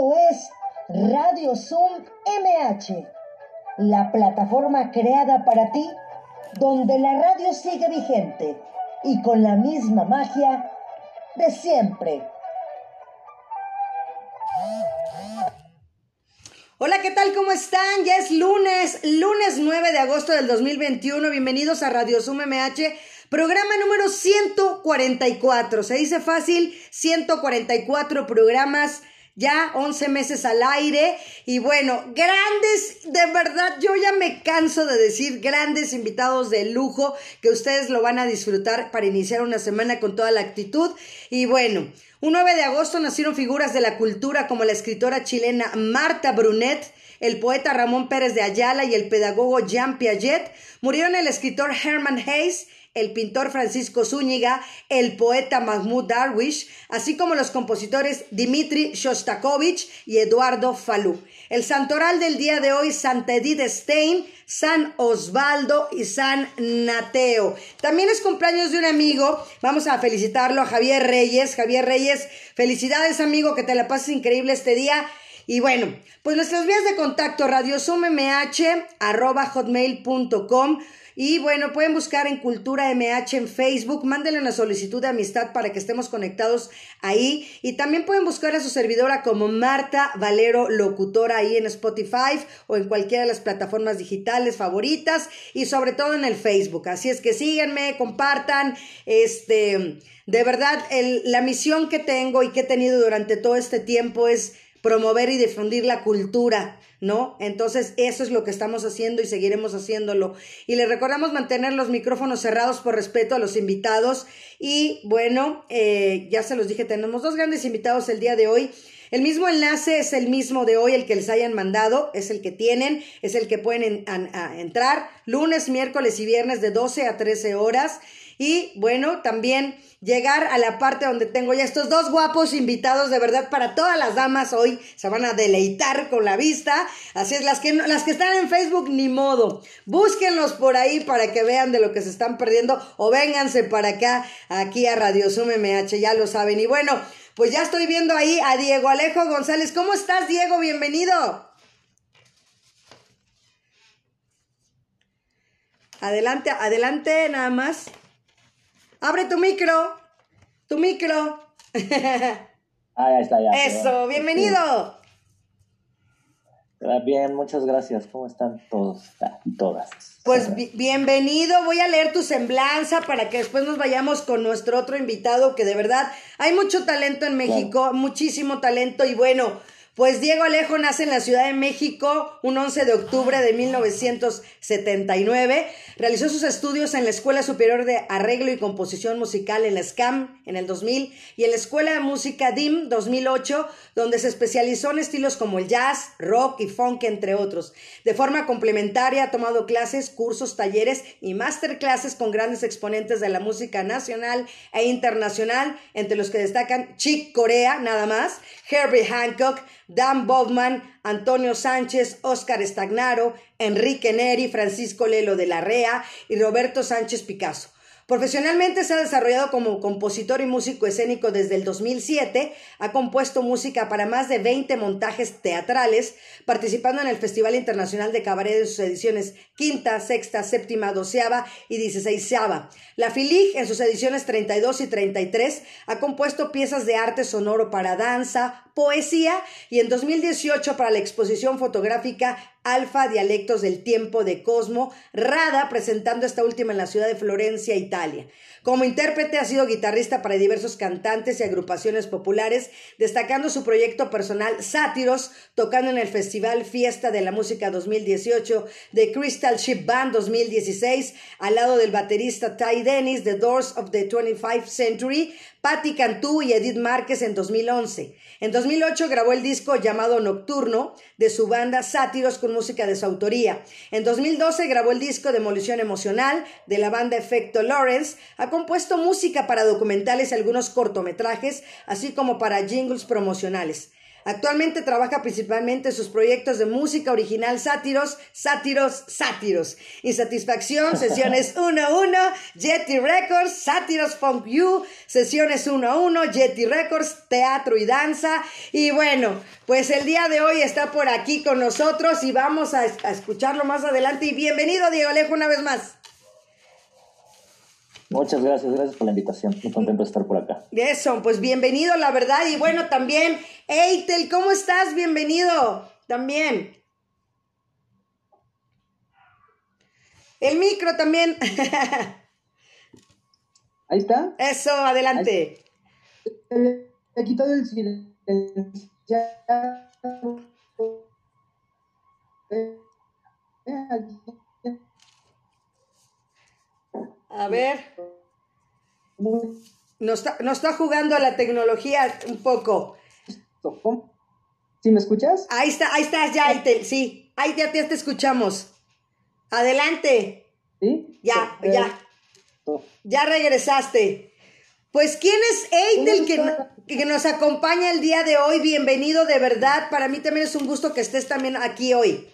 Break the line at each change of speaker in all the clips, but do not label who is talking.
Es Radio Zoom MH, la plataforma creada para ti, donde la radio sigue vigente y con la misma magia de siempre.
Hola, ¿qué tal? ¿Cómo están? Ya es lunes, lunes 9 de agosto del 2021. Bienvenidos a Radio Zoom MH, programa número 144. Se dice fácil, 144 programas ya 11 meses al aire y bueno, grandes, de verdad, yo ya me canso de decir grandes invitados de lujo que ustedes lo van a disfrutar para iniciar una semana con toda la actitud y bueno, un 9 de agosto nacieron figuras de la cultura como la escritora chilena Marta Brunet, el poeta Ramón Pérez de Ayala y el pedagogo Jean Piaget. Murieron el escritor Herman Hayes, el pintor Francisco Zúñiga, el poeta Mahmoud Darwish, así como los compositores Dimitri Shostakovich y Eduardo Falú. El santoral del día de hoy, Santa Edith Stein, San Osvaldo y San Nateo. También es cumpleaños de un amigo, vamos a felicitarlo a Javier Reyes. Javier Reyes, felicidades amigo, que te la pases increíble este día. Y bueno, pues nuestras vías de contacto, hotmail.com. Y bueno, pueden buscar en Cultura MH en Facebook, mándenle una solicitud de amistad para que estemos conectados ahí. Y también pueden buscar a su servidora como Marta Valero Locutora ahí en Spotify o en cualquiera de las plataformas digitales favoritas y sobre todo en el Facebook. Así es que síganme, compartan, este, de verdad, la misión que tengo y que he tenido durante todo este tiempo es promover y difundir la cultura, ¿no? Entonces, eso es lo que estamos haciendo y seguiremos haciéndolo. Y les recordamos mantener los micrófonos cerrados por respeto a los invitados. Y bueno, eh, ya se los dije, tenemos dos grandes invitados el día de hoy. El mismo enlace es el mismo de hoy, el que les hayan mandado, es el que tienen, es el que pueden entrar lunes, miércoles y viernes de 12 a 13 horas. Y bueno, también llegar a la parte donde tengo ya estos dos guapos invitados de verdad para todas las damas hoy se van a deleitar con la vista. Así es, las que, las que están en Facebook, ni modo. Búsquenlos por ahí para que vean de lo que se están perdiendo o vénganse para acá, aquí a Radio Zoom MH, ya lo saben. Y bueno, pues ya estoy viendo ahí a Diego Alejo González. ¿Cómo estás, Diego? Bienvenido. Adelante, adelante, nada más. Abre tu micro. Tu micro.
Ah, ya está, ya.
Eso, bienvenido.
Bien, muchas gracias. ¿Cómo están todos y todas?
Pues bienvenido. Voy a leer tu semblanza para que después nos vayamos con nuestro otro invitado, que de verdad hay mucho talento en México, muchísimo talento y bueno. Pues Diego Alejo nace en la Ciudad de México un 11 de octubre de 1979. Realizó sus estudios en la Escuela Superior de Arreglo y Composición Musical en la SCAM en el 2000 y en la Escuela de Música DIM 2008, donde se especializó en estilos como el jazz, rock y funk, entre otros. De forma complementaria ha tomado clases, cursos, talleres y masterclasses con grandes exponentes de la música nacional e internacional, entre los que destacan Chick Corea, nada más, Herbie Hancock, Dan Bobman, Antonio Sánchez, Óscar Estagnaro, Enrique Neri, Francisco Lelo de la Rea y Roberto Sánchez Picasso. Profesionalmente se ha desarrollado como compositor y músico escénico desde el 2007, ha compuesto música para más de 20 montajes teatrales, participando en el Festival Internacional de Cabaret en sus ediciones quinta, sexta, séptima, doceava y dieciséisava. La FILIG en sus ediciones 32 y 33 ha compuesto piezas de arte sonoro para danza, poesía y en 2018 para la exposición fotográfica Alfa Dialectos del Tiempo de Cosmo, Rada, presentando esta última en la ciudad de Florencia, Italia. Como intérprete ha sido guitarrista para diversos cantantes y agrupaciones populares, destacando su proyecto personal Sátiros, tocando en el Festival Fiesta de la Música 2018 de Crystal Ship Band 2016, al lado del baterista Ty Dennis de Doors of the 25th Century, Patti Cantú y Edith Márquez en 2011. En 2008 grabó el disco llamado Nocturno de su banda Sátiros con música de su autoría. En 2012 grabó el disco Demolición Emocional de la banda Efecto Lawrence. Ha compuesto música para documentales y algunos cortometrajes, así como para jingles promocionales. Actualmente trabaja principalmente en sus proyectos de música original sátiros, sátiros, sátiros. Insatisfacción, sesiones 1 a 1, Jetty Records, sátiros Funk You, sesiones 1 a 1, Jetty Records, teatro y danza. Y bueno, pues el día de hoy está por aquí con nosotros y vamos a, a escucharlo más adelante. Y bienvenido, Diego Alejo, una vez más.
Muchas gracias, gracias por la invitación. Muy contento de estar por acá.
Eso, pues bienvenido, la verdad. Y bueno, también, Eitel, ¿cómo estás? Bienvenido también. El micro también.
Ahí está.
Eso, adelante.
He quitado el silencio.
A ver. Nos está, nos está jugando a la tecnología un poco.
¿Sí me escuchas?
Ahí está, ahí estás ya, Eitel, sí. Ahí ya, ya te escuchamos. Adelante.
¿Sí?
Ya, ya. Ya regresaste. Pues, ¿quién es Eitel que, que nos acompaña el día de hoy? Bienvenido, de verdad. Para mí también es un gusto que estés también aquí hoy.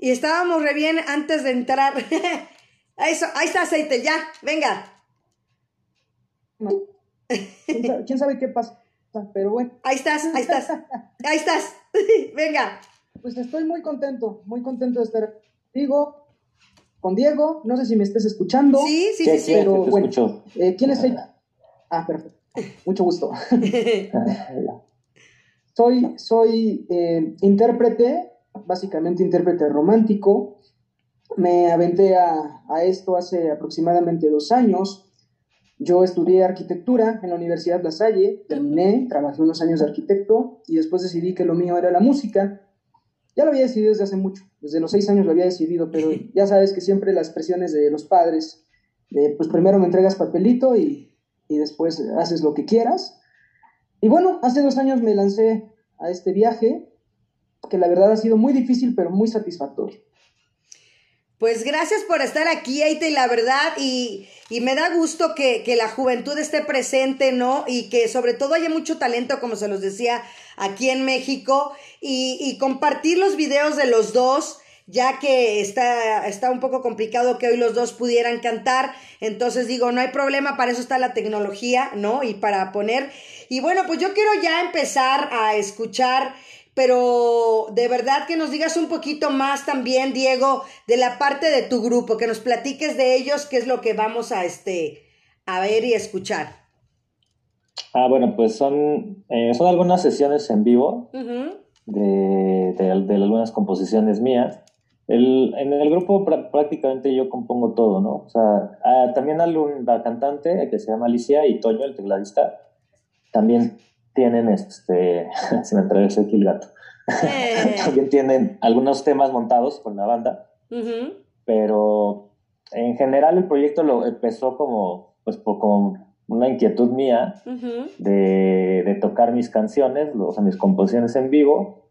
Y estábamos re bien antes de entrar. Eso, ahí está aceite, ya, venga.
¿Quién sabe, quién sabe qué pasa? Pero bueno.
Ahí estás, ahí estás. Ahí estás. venga.
Pues estoy muy contento, muy contento de estar contigo, con Diego. No sé si me estés escuchando.
Sí, sí, sí, sí.
Pero
te
bueno,
escucho.
eh, ¿quién es ahí? Ah, perfecto. Mucho gusto. soy soy eh, intérprete, básicamente intérprete romántico. Me aventé a, a esto hace aproximadamente dos años. Yo estudié arquitectura en la Universidad La Salle, terminé, trabajé unos años de arquitecto y después decidí que lo mío era la música. Ya lo había decidido desde hace mucho, desde los seis años lo había decidido, pero ya sabes que siempre las presiones de los padres, de, pues primero me entregas papelito y, y después haces lo que quieras. Y bueno, hace dos años me lancé a este viaje, que la verdad ha sido muy difícil, pero muy satisfactorio.
Pues gracias por estar aquí, Eite, y la verdad, y, y me da gusto que, que, la juventud esté presente, ¿no? Y que sobre todo haya mucho talento, como se los decía, aquí en México, y, y compartir los videos de los dos, ya que está, está un poco complicado que hoy los dos pudieran cantar, entonces digo, no hay problema, para eso está la tecnología, ¿no? Y para poner, y bueno, pues yo quiero ya empezar a escuchar pero de verdad que nos digas un poquito más también, Diego, de la parte de tu grupo, que nos platiques de ellos, qué es lo que vamos a este a ver y escuchar.
Ah, bueno, pues son, eh, son algunas sesiones en vivo
Uh -huh.
de, de, de, algunas composiciones mías. El, en el grupo pr prácticamente yo compongo todo, ¿no? O sea, ah, también una cantante que se llama Alicia y Toño, el tecladista, también tienen, este, se me atravesó aquí el gato,
Eh.
también tienen algunos temas montados con la banda,
Uh -huh.
pero en general el proyecto lo empezó como, pues, por, como una inquietud mía
Uh -huh.
de, de, tocar mis canciones, o sea, mis composiciones en vivo,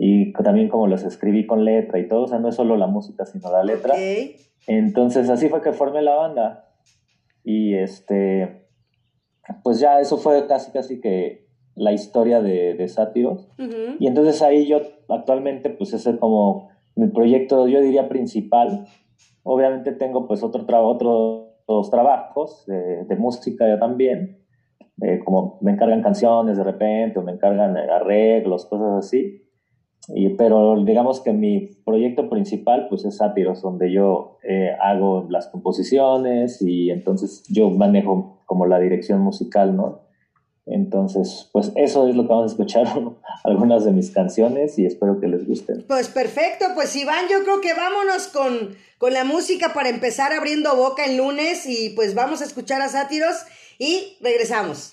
y también como las escribí con letra y todo, o sea, no es solo la música, sino la letra.
Okay.
Entonces así fue que formé la banda. Y este, pues ya eso fue casi, casi que la historia de, de Sátiros.
Uh -huh.
Y entonces ahí yo actualmente, pues ese es como mi proyecto, yo diría principal. Obviamente tengo pues otro tra otros trabajos de, de, música ya también, eh, como me encargan canciones de repente o me encargan arreglos, cosas así. Y, pero digamos que mi proyecto principal pues es Sátiros, donde yo eh, hago las composiciones y entonces yo manejo como la dirección musical, ¿no? Entonces, pues eso es lo que vamos a escuchar algunas de mis canciones y espero que les gusten.
Pues perfecto, pues Iván, yo creo que vámonos con, con la música para empezar abriendo boca el lunes y pues vamos a escuchar a Sátiros y regresamos.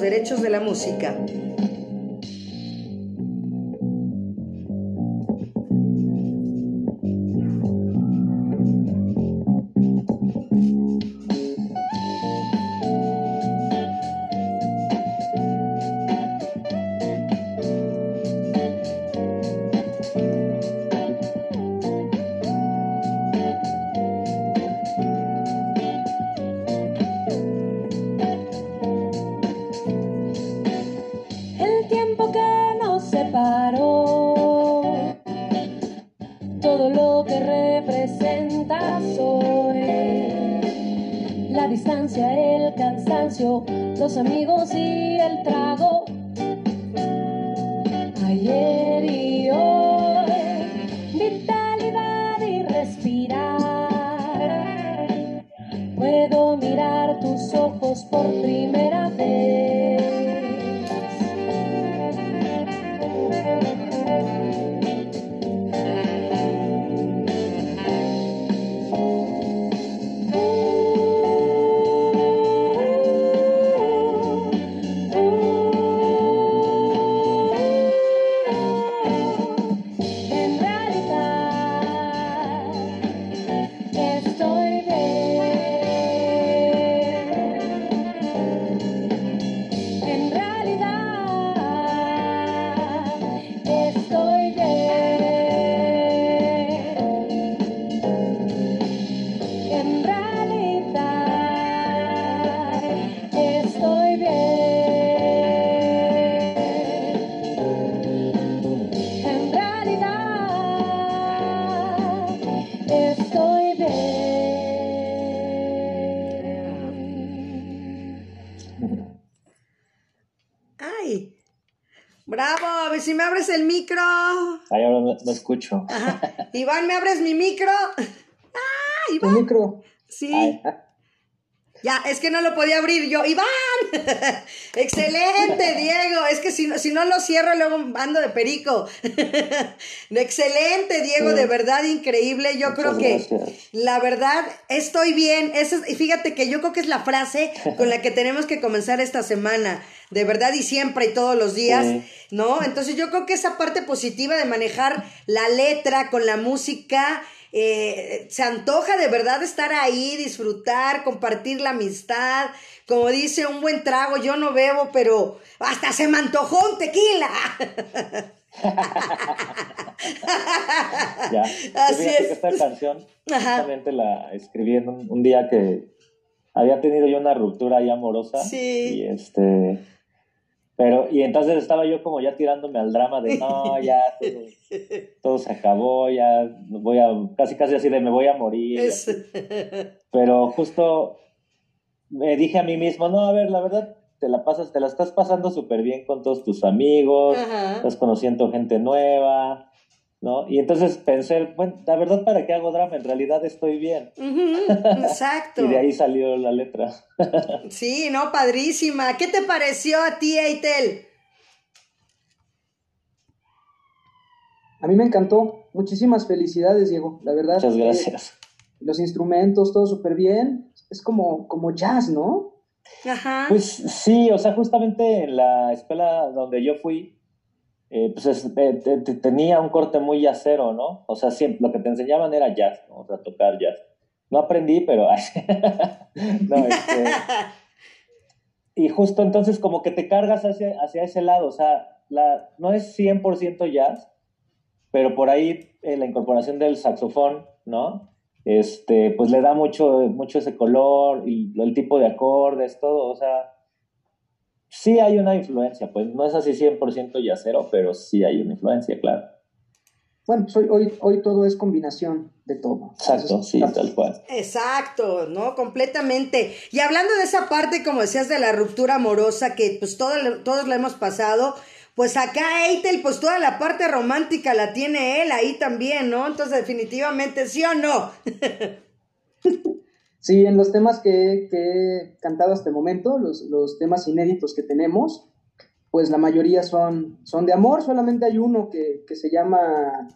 Derechos de la música.
Ay, ahora no, escucho.
Iván, ¿me abres mi micro? ¡Ah,
Iván! micro?
Sí. Ya, es que no lo podía abrir yo. ¡Iván! Excelente, Diego. Es que si, si no lo cierro, luego ando de perico. Excelente, Diego, de verdad increíble. Yo creo que la verdad, estoy bien. Eso, y fíjate que yo creo que es la frase con la que tenemos que comenzar esta semana. De verdad y siempre y todos los días, ¿no? Entonces yo creo que esa parte positiva de manejar la letra con la música eh, se antoja de verdad estar ahí, disfrutar, compartir la amistad. Como dice, un buen trago, yo no bebo, pero hasta se me antojó un tequila.
ya. Así es. Que esta canción justamente la escribí en un, día que había tenido yo una ruptura ahí amorosa. Sí. Y este pero, y entonces estaba yo como ya tirándome al drama de, no, ya todo, se acabó, ya voy a, casi casi así de me voy a morir. Pero justo me dije a mí mismo, no, a ver, la verdad, te la pasas, te la estás pasando súper bien con todos tus amigos, estás conociendo gente nueva, ¿no? Y entonces pensé, bueno, la verdad, ¿para qué hago drama? En realidad estoy bien.
exacto.
y de ahí salió la letra.
sí, no, padrísima. ¿Qué te pareció a ti, Eitel?
A mí me encantó. Muchísimas felicidades, Diego, la verdad.
Muchas gracias.
los instrumentos, todo súper bien. Es como, como jazz, ¿no?
Ajá. Pues sí, o sea, justamente en la escuela donde yo fui, eh, pues eh, tenía un corte muy jazzero, ¿no? O sea, siempre, lo que te enseñaban era jazz, ¿no? O sea, tocar jazz. No aprendí, pero... no, este, y justo entonces como que te cargas hacia, hacia ese lado, o sea, la, no es 100% jazz, pero por ahí eh, la incorporación del saxofón, ¿no? Este, pues le da mucho, mucho ese color y el tipo de acordes, todo, o sea, sí hay una influencia, pues no es así 100% yacero, pero sí hay una influencia, claro.
Bueno, pues hoy, hoy, todo es combinación de todo.
Exacto, sí, tal cual.
Exacto, ¿no? Completamente. Y hablando de esa parte, como decías, de la ruptura amorosa, que pues todo, todos la hemos pasado, pues acá Eitel, pues toda la parte romántica la tiene él ahí también, ¿no? Entonces definitivamente, ¿sí o no?
sí, en los temas que, he cantado hasta el momento, los, los temas inéditos que tenemos, pues la mayoría son, son de amor, solamente hay uno que, se llama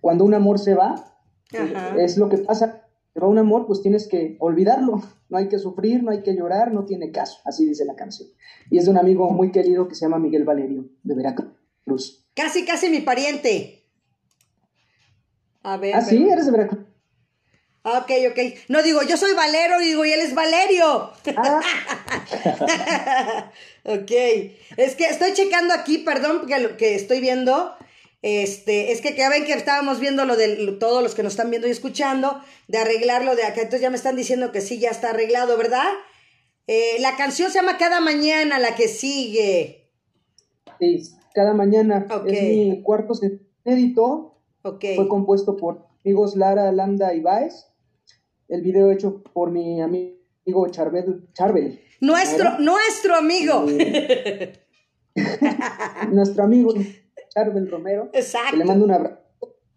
Cuando un amor se va, es lo que pasa, va un amor, pues tienes que olvidarlo, no hay que sufrir, no hay que llorar, no tiene caso, así dice la canción. Y es de un amigo muy querido que se llama Miguel Valerio, de Veracruz.
Casi, casi mi pariente.
A ver. ¿Ah, sí? ¿Eres de Veracruz?
Ok, ok. No digo, yo soy Valero, digo, y él es Valerio. Ah. ok. Es que estoy checando aquí, perdón, porque lo que estoy viendo, este, es que ya ven que estábamos viendo lo de todos los que nos están viendo y escuchando, de arreglarlo de acá. Entonces ya me están diciendo que sí, ya está arreglado, ¿verdad? Eh, la canción se llama Cada Mañana, la que sigue.
Sí, Cada Mañana. Es mi cuarto inédito. Ok. Fue compuesto por amigos Lara, Landa y Baez el video hecho por mi amigo Charbel. Charbel
nuestro, nuestro amigo.
nuestro amigo Charbel Romero. Exacto. le mando un abrazo.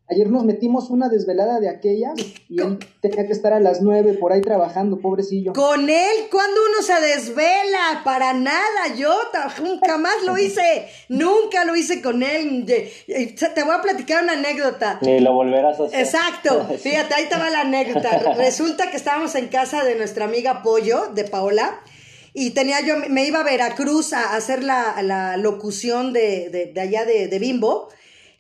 Ayer nos metimos una desvelada de aquellas y él tenía que estar a las nueve por ahí trabajando, pobrecillo.
Con él, cuando uno se desvela? Para nada, yo nunca más lo hice, nunca lo hice con él. Te voy a platicar una anécdota.
Y lo volverás a hacer.
Exacto, fíjate, ahí te va la anécdota. Resulta que estábamos en casa de nuestra amiga Pollo, de Paola, y tenía yo, me iba a Veracruz a hacer la, locución de, allá de, de Bimbo.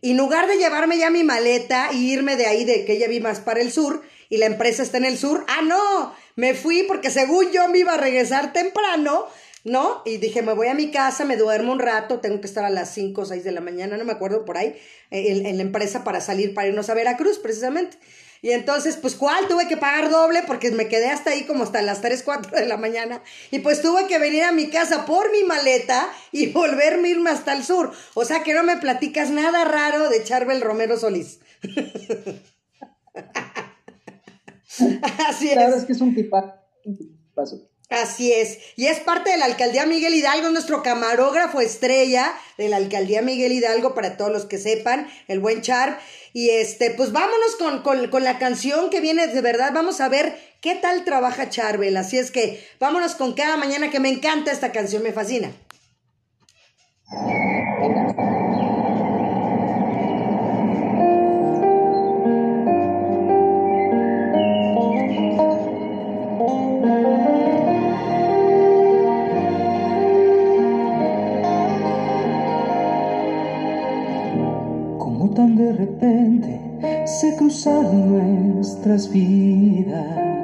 Y en lugar de llevarme ya mi maleta y irme de ahí, de que ella vi más para el sur, y la empresa está en el sur, ah, no, me fui porque según yo me iba a regresar temprano, ¿no? Y dije, me voy a mi casa, me duermo un rato, tengo que estar a las 5 o 6 de la mañana, no me acuerdo por ahí, en la empresa para salir, para irnos a Veracruz, precisamente. Y entonces, pues, ¿cuál? Tuve que pagar doble porque me quedé hasta ahí como hasta las 3, 4 de la mañana. Y pues tuve que venir a mi casa por mi maleta y volverme irme hasta el sur. O sea que no me platicas nada raro de Charbel Romero Solís.
Así es. Claro, es que es un tipazo.
Así es. Y es parte de la alcaldía Miguel Hidalgo, nuestro camarógrafo estrella de la alcaldía Miguel Hidalgo, para todos los que sepan, el buen Char. Y este, pues vámonos con, con, la canción que viene de verdad. Vamos a ver qué tal trabaja Charbel. Así es que vámonos con cada mañana que me encanta esta canción, me fascina.
Cruzaron nuestras vidas.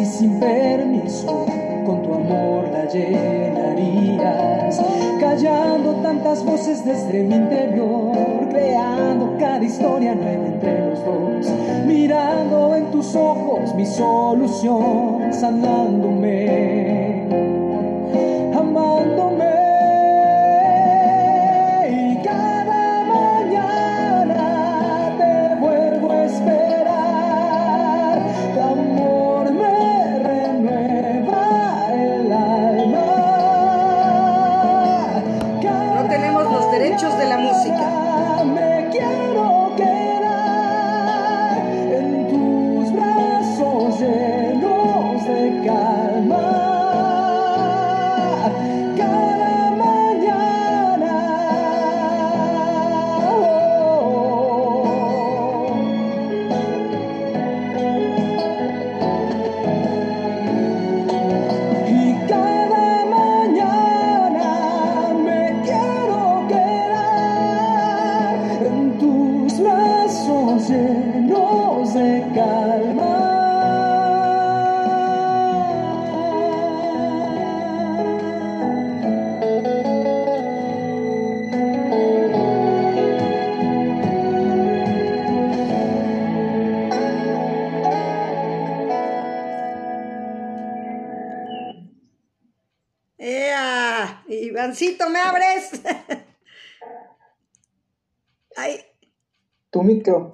Así sin permiso, con tu amor la llenarías, callando tantas voces desde mi interior, creando cada historia nueva entre los dos, mirando en tus ojos mi solución, sanándome,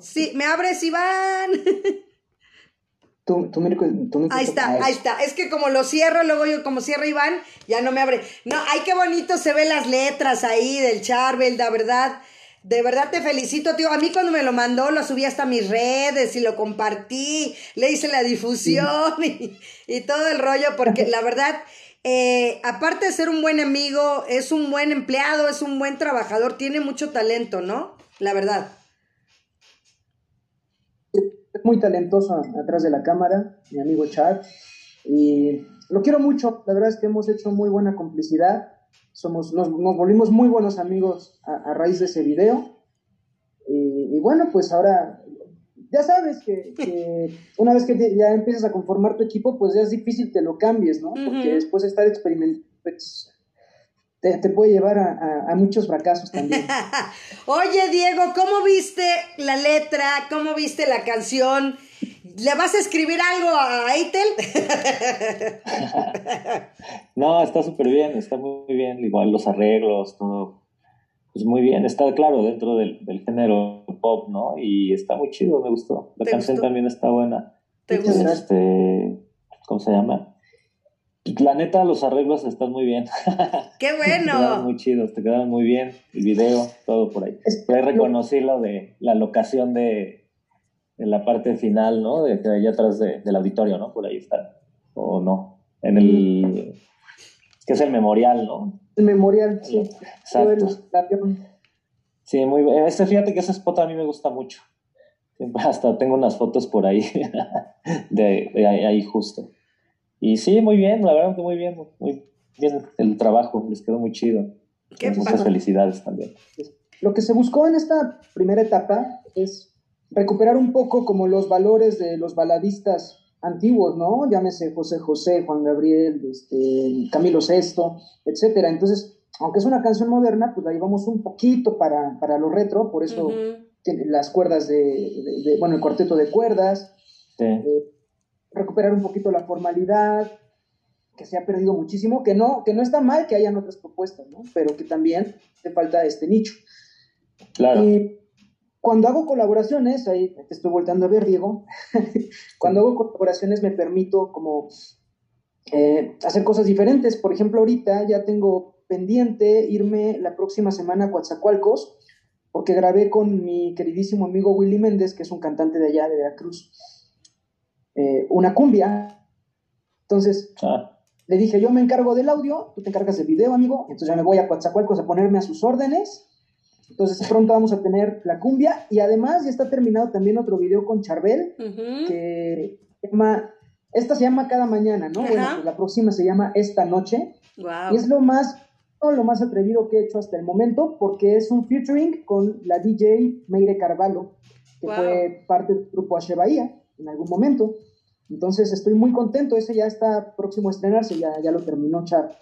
Sí, ¿me abres, Iván? Ahí está, ahí está. Es que como lo cierro, luego yo como cierro Iván, ya no me abre. No, ay, qué bonito se ven las letras ahí del Charbel, la verdad. De verdad te felicito, tío. A mí cuando me lo mandó, lo subí hasta mis redes y lo compartí, le hice la difusión y, y todo el rollo, porque la verdad, eh, aparte de ser un buen amigo, es un buen empleado, es un buen trabajador, tiene mucho talento, ¿no? La verdad.
Es muy talentoso atrás de la cámara, mi amigo Chad. Y lo quiero mucho. La verdad es que hemos hecho muy buena complicidad. Somos, nos, nos volvimos muy buenos amigos a, a raíz de ese video. Y, y bueno, pues ahora ya sabes que, que una vez que te- ya empiezas a conformar tu equipo, pues ya es difícil que lo cambies, ¿no? Porque después de estar experimentando, pues, te, te puede llevar a, a- a muchos fracasos también.
Oye, Diego, ¿cómo viste la letra? ¿Cómo viste la canción? ¿Le vas a escribir algo a Eitel?
No, está súper bien, está muy bien, igual los arreglos, todo, pues muy bien, está claro dentro del, del género pop, ¿no? Y está muy chido, me gustó. La
¿Te
canción
gustó?
también está buena.
¿Te gusta?
gracias.
Este, ¿cómo se llama? La neta, los arreglos están muy bien.
¡Qué
Te quedaron
bueno!
muy chidos, te quedaron muy bien. El video, todo por ahí. Por ahí reconocí lo de la locación de, de la parte final, ¿no? De, de allá atrás de- del auditorio, ¿no? Por ahí están. O no. En el. que es el memorial, ¿no?
El memorial, sí.
Exacto. Sí, muy bien. Este, fíjate que ese spot a mí me gusta mucho. Hasta tengo unas fotos por ahí, de, de ahí, ahí justo. Y sí, muy bien, la verdad que muy bien, muy bien el trabajo, les quedó muy chido.
Qué
Muchas
padre.
felicidades también.
Lo que se buscó en esta primera etapa es recuperar un poco como los valores de los baladistas antiguos, ¿no? Llámese José José, Juan Gabriel, este, Camilo VI, etcétera. Entonces, aunque es una canción moderna, pues la llevamos un poquito para, para lo retro, por eso tiene las cuerdas de, de- de- bueno, el cuarteto de cuerdas,
Sí.
eh, recuperar un poquito la formalidad, que se ha perdido muchísimo, que no, que no está mal que hayan otras propuestas, ¿no? Pero que también te falta este nicho.
Claro.
Y cuando hago colaboraciones, ahí te estoy volteando a ver, Diego, cuando hago colaboraciones me permito como eh, hacer cosas diferentes. Por ejemplo, ahorita ya tengo pendiente irme la próxima semana a Coatzacoalcos, porque grabé con mi queridísimo amigo Willy Méndez, que es un cantante de allá, de Veracruz, eh, una cumbia. Entonces,
Ah,
le dije, yo me encargo del audio, tú te encargas del video, amigo. Entonces ya me voy a Coatzacoalcos a ponerme a sus órdenes. Entonces pronto vamos a tener la cumbia y además ya está terminado también otro video con Charbel
Ujú.
que se llama, esta se llama Cada Mañana, ¿no? Bueno, pues la próxima se llama Esta Noche
Guau.
y es lo más lo más atrevido que he hecho hasta el momento, porque es un featuring con la DJ Meire Carvalho, que fue parte del grupo H Bahía en algún momento. Entonces estoy muy contento, ese ya está próximo a estrenarse, ya, ya lo terminó Char.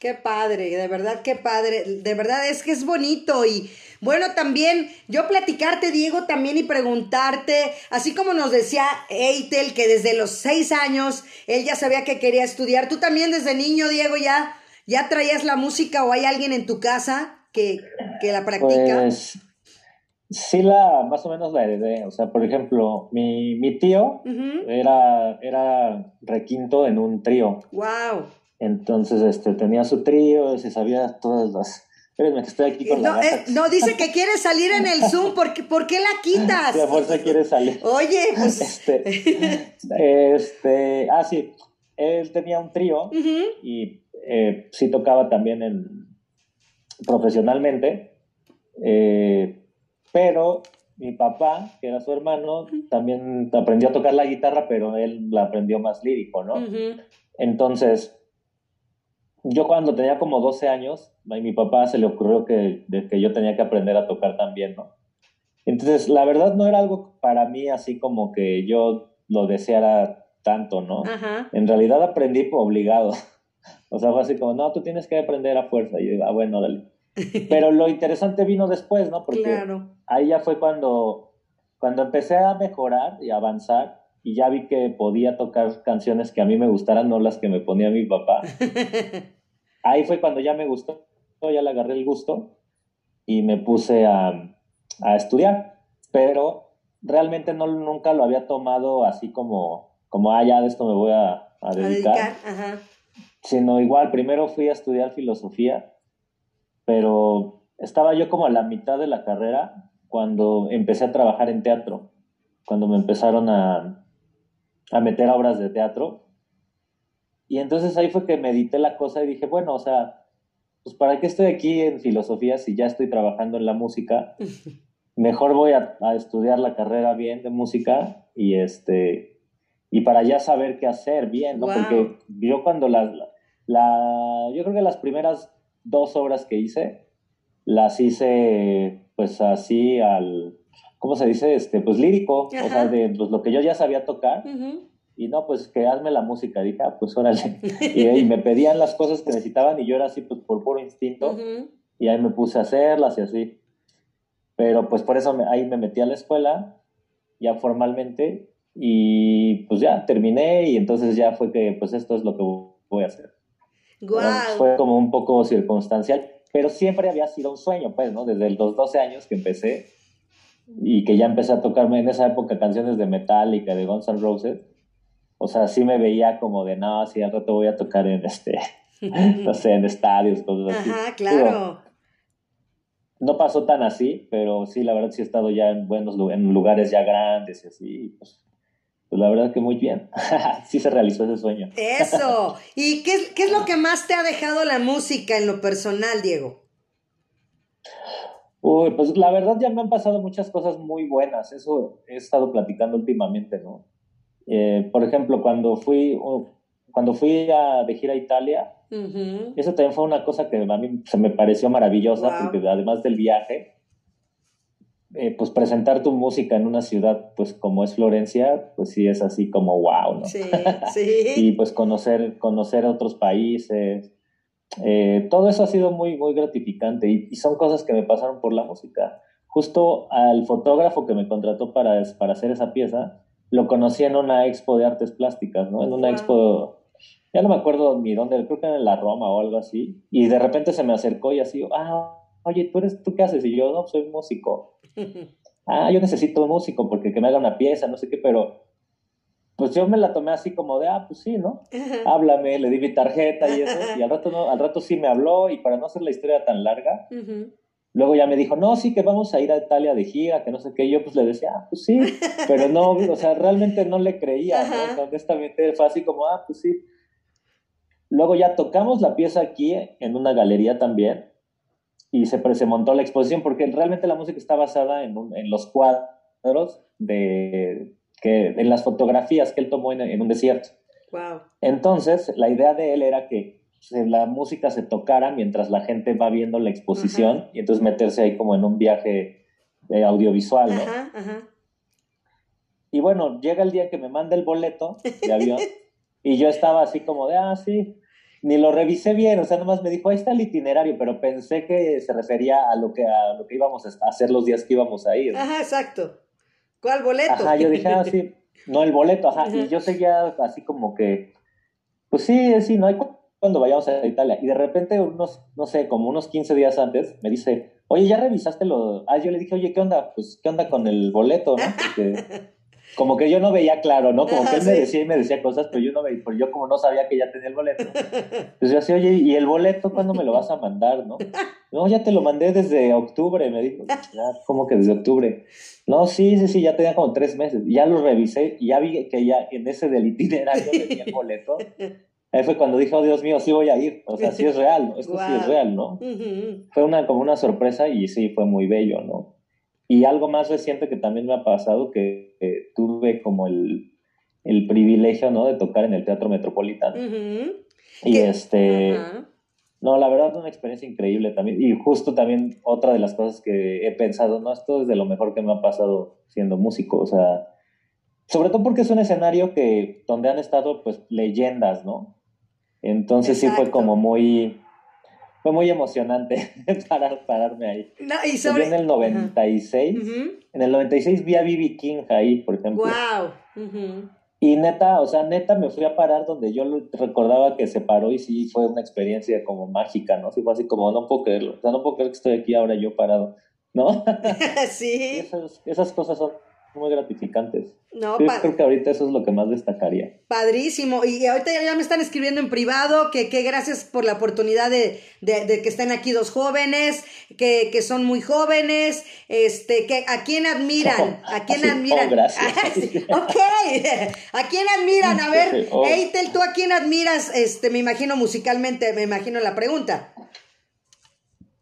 Qué padre, de verdad, qué padre. De verdad es que es bonito y bueno, también yo platicarte, Diego, también y preguntarte, así como nos decía Eitel, que desde los seis años él ya sabía que quería estudiar, tú también desde niño, Diego, ya, ya traías la música o hay alguien en tu casa que, que la practica.
Pues sí, la, más o menos la heredé. O sea, por ejemplo, mi, mi tío era, era requinto en un trío.
Wow.
Entonces, este, tenía su trío, se sabía todas las Espérenme, que estoy aquí con
no,
la
eh, no, dice que quiere salir en el Zoom. ¿Por qué, ¿por qué la quitas?
De fuerza quiere salir.
Oye, pues...
Este, este, ah, sí. Él tenía un trío y eh, sí tocaba también en, profesionalmente. Eh, pero mi papá, que era su hermano, también aprendió a tocar la guitarra, pero él la aprendió más lírico, ¿no? Entonces, yo cuando tenía como 12 años, a mi papá se le ocurrió que, que yo tenía que aprender a tocar también, ¿no? Entonces, la verdad no era algo para mí así como que yo lo deseara tanto, ¿no? En realidad aprendí obligado. O sea, fue así como, no, tú tienes que aprender a fuerza. Y yo, ah, bueno, dale. Pero lo interesante vino después, ¿no? Porque ahí ya fue cuando, cuando empecé a mejorar y avanzar y ya vi que podía tocar canciones que a mí me gustaran, no las que me ponía mi papá. Ahí fue cuando ya me gustó, ya le agarré el gusto y me puse a, a estudiar, pero realmente no, nunca lo había tomado así como, como ah, ya de esto me voy a, a dedicar. Sino igual, primero fui a estudiar filosofía, pero estaba yo como a la mitad de la carrera cuando empecé a trabajar en teatro, cuando me empezaron a, a meter obras de teatro. Y entonces ahí fue que medité la cosa y dije, bueno, o sea, pues para qué estoy aquí en filosofía si ya estoy trabajando en la música. Mejor voy a, estudiar la carrera bien de música y este y para ya saber qué hacer bien, ¿no? Porque yo cuando las la, yo creo que las primeras dos obras que hice las hice pues así al ¿cómo se dice? Este, pues lírico, o sea, de pues, lo que yo ya sabía tocar. Y no, pues que hazme la música. Dije, ah, pues órale. y, me pedían las cosas que necesitaban y yo era así, pues por puro instinto. Y ahí me puse a hacerlas y así. Pero pues por eso ahí me metí a la escuela, ya formalmente. Y pues ya terminé y entonces ya fue que, pues esto es lo que voy a hacer. Fue como un poco circunstancial, pero siempre había sido un sueño, pues, ¿no? Desde los 12 años que empecé y que ya empecé a tocarme en esa época canciones de Metallica, de Guns N' Roses, o sea, sí me veía como de, no, sí, al rato voy a tocar en este, no sé, en estadios, cosas así.
Ajá, claro.
no pasó tan así, pero sí, la verdad sí he estado ya en buenos en lugares ya grandes y así, pues, pues la verdad que muy bien. sí se realizó ese sueño.
Eso. ¿Y qué, qué es lo que más te ha dejado la música en lo personal, Diego?
Uy, pues la verdad ya me han pasado muchas cosas muy buenas, eso he estado platicando últimamente, ¿no? Eh, por ejemplo, cuando fui, cuando fui a, de gira a Italia, eso también fue una cosa que a mí se me pareció maravillosa, porque además del viaje, eh, pues presentar tu música en una ciudad, pues como es Florencia, pues sí es así como wow, ¿no?
Sí, sí.
y pues conocer, conocer otros países, eh, todo eso ha sido muy, muy gratificante y, son cosas que me pasaron por la música. Justo al fotógrafo que me contrató para, para hacer esa pieza, lo conocí en una expo de artes plásticas, ¿no? En una expo, ya no me acuerdo ni dónde, creo que en la Roma o algo así, y de repente se me acercó y así, ah, oye, ¿tú, eres, ¿tú qué haces? Y yo, no, soy músico. ah, yo necesito un músico porque que me haga una pieza, no sé qué, pero pues yo me la tomé así como de, ah, pues sí, ¿no? Háblame, le di mi tarjeta y eso, y al rato, no, al rato sí me habló, y para no hacer la historia tan larga, luego ya me dijo, no, sí, que vamos a ir a Italia de gira, que no sé qué, yo pues le decía, ah, pues sí, pero no, o sea, realmente no le creía, ¿no? honestamente fue así como, ah, pues sí. Luego ya tocamos la pieza aquí en una galería también, y se, se montó la exposición, porque realmente la música está basada en, en los cuadros de que en las fotografías que él tomó en, un desierto.
Wow.
Entonces, la idea de él era que la música se tocara mientras la gente va viendo la exposición y entonces meterse ahí como en un viaje eh, audiovisual, ¿no? Y bueno, llega el día que me manda el boleto de avión y yo estaba así como de, ah, sí, ni lo revisé bien, o sea, nomás me dijo, ahí está el itinerario, pero pensé que se refería a lo que, a lo que íbamos a hacer los días que íbamos a ir.
Ajá, exacto. ¿Cuál boleto?
Ajá, yo dije, ah, sí, no, el boleto, ajá,
Ajá.
y yo seguía así como que, pues sí, sí, no hay cu- cuando vayamos a Italia. Y de repente, unos, no sé, como unos 15 días antes, me dice, oye, ¿ya revisaste lo...? Ah, yo le dije, oye, ¿qué onda? Pues, ¿qué onda con el boleto, no? Porque como que yo no veía claro, ¿no? Como que él me decía y me decía cosas, pero yo no veía, pues yo como no sabía que ya tenía el boleto. Pues yo así, oye, ¿y el boleto cuándo me lo vas a mandar, no? No, ya te lo mandé desde octubre, me dijo. Ya, ¿cómo que desde octubre? No, sí, sí, sí, ya tenía como tres meses. Ya lo revisé y ya vi que ya en ese del itinerario venía el boleto. Ahí fue cuando dije, oh Dios mío, sí voy a ir. O sea, sí es real, ¿no? Esto sí es real, ¿no? Fue una, como una sorpresa y sí, fue muy bello, ¿no? Y algo más reciente que también me ha pasado, que, tuve como el, el privilegio, ¿no? De tocar en el Teatro Metropolitano. Y
¿Qué?
este... No, la verdad, una experiencia increíble también. Y justo también otra de las cosas que he pensado, no, esto es de lo mejor que me ha pasado siendo músico, o sea, sobre todo porque es un escenario que, donde han estado, pues, leyendas, ¿no? Entonces sí fue como muy, fue muy emocionante parar, pararme ahí.
No, y
Yo
sobre...
en el 96,
Ujú.
en el 96 vi a B.B. King ahí, por ejemplo.
Wow. Ujú.
Y neta, o sea, neta me fui a parar donde yo recordaba que se paró y sí fue una experiencia como mágica, ¿no? Sí fue así como, no puedo creerlo, o sea, no puedo creer que estoy aquí ahora yo parado, ¿no?
Sí.
esas, esas cosas son muy gratificantes.
No,
Yo creo que ahorita eso es lo que más destacaría.
Padrísimo. Y ahorita ya, me están escribiendo en privado que, que gracias por la oportunidad de, de- de que estén aquí dos jóvenes, que, que son muy jóvenes, este, que a quién admiran, a quién
Así,
admiran.
oh, gracias.
Ah, sí, ok, a quién admiran, a ver,
Oh.
Eitel, ¿tú a quién admiras? Este, me imagino musicalmente, me imagino la pregunta.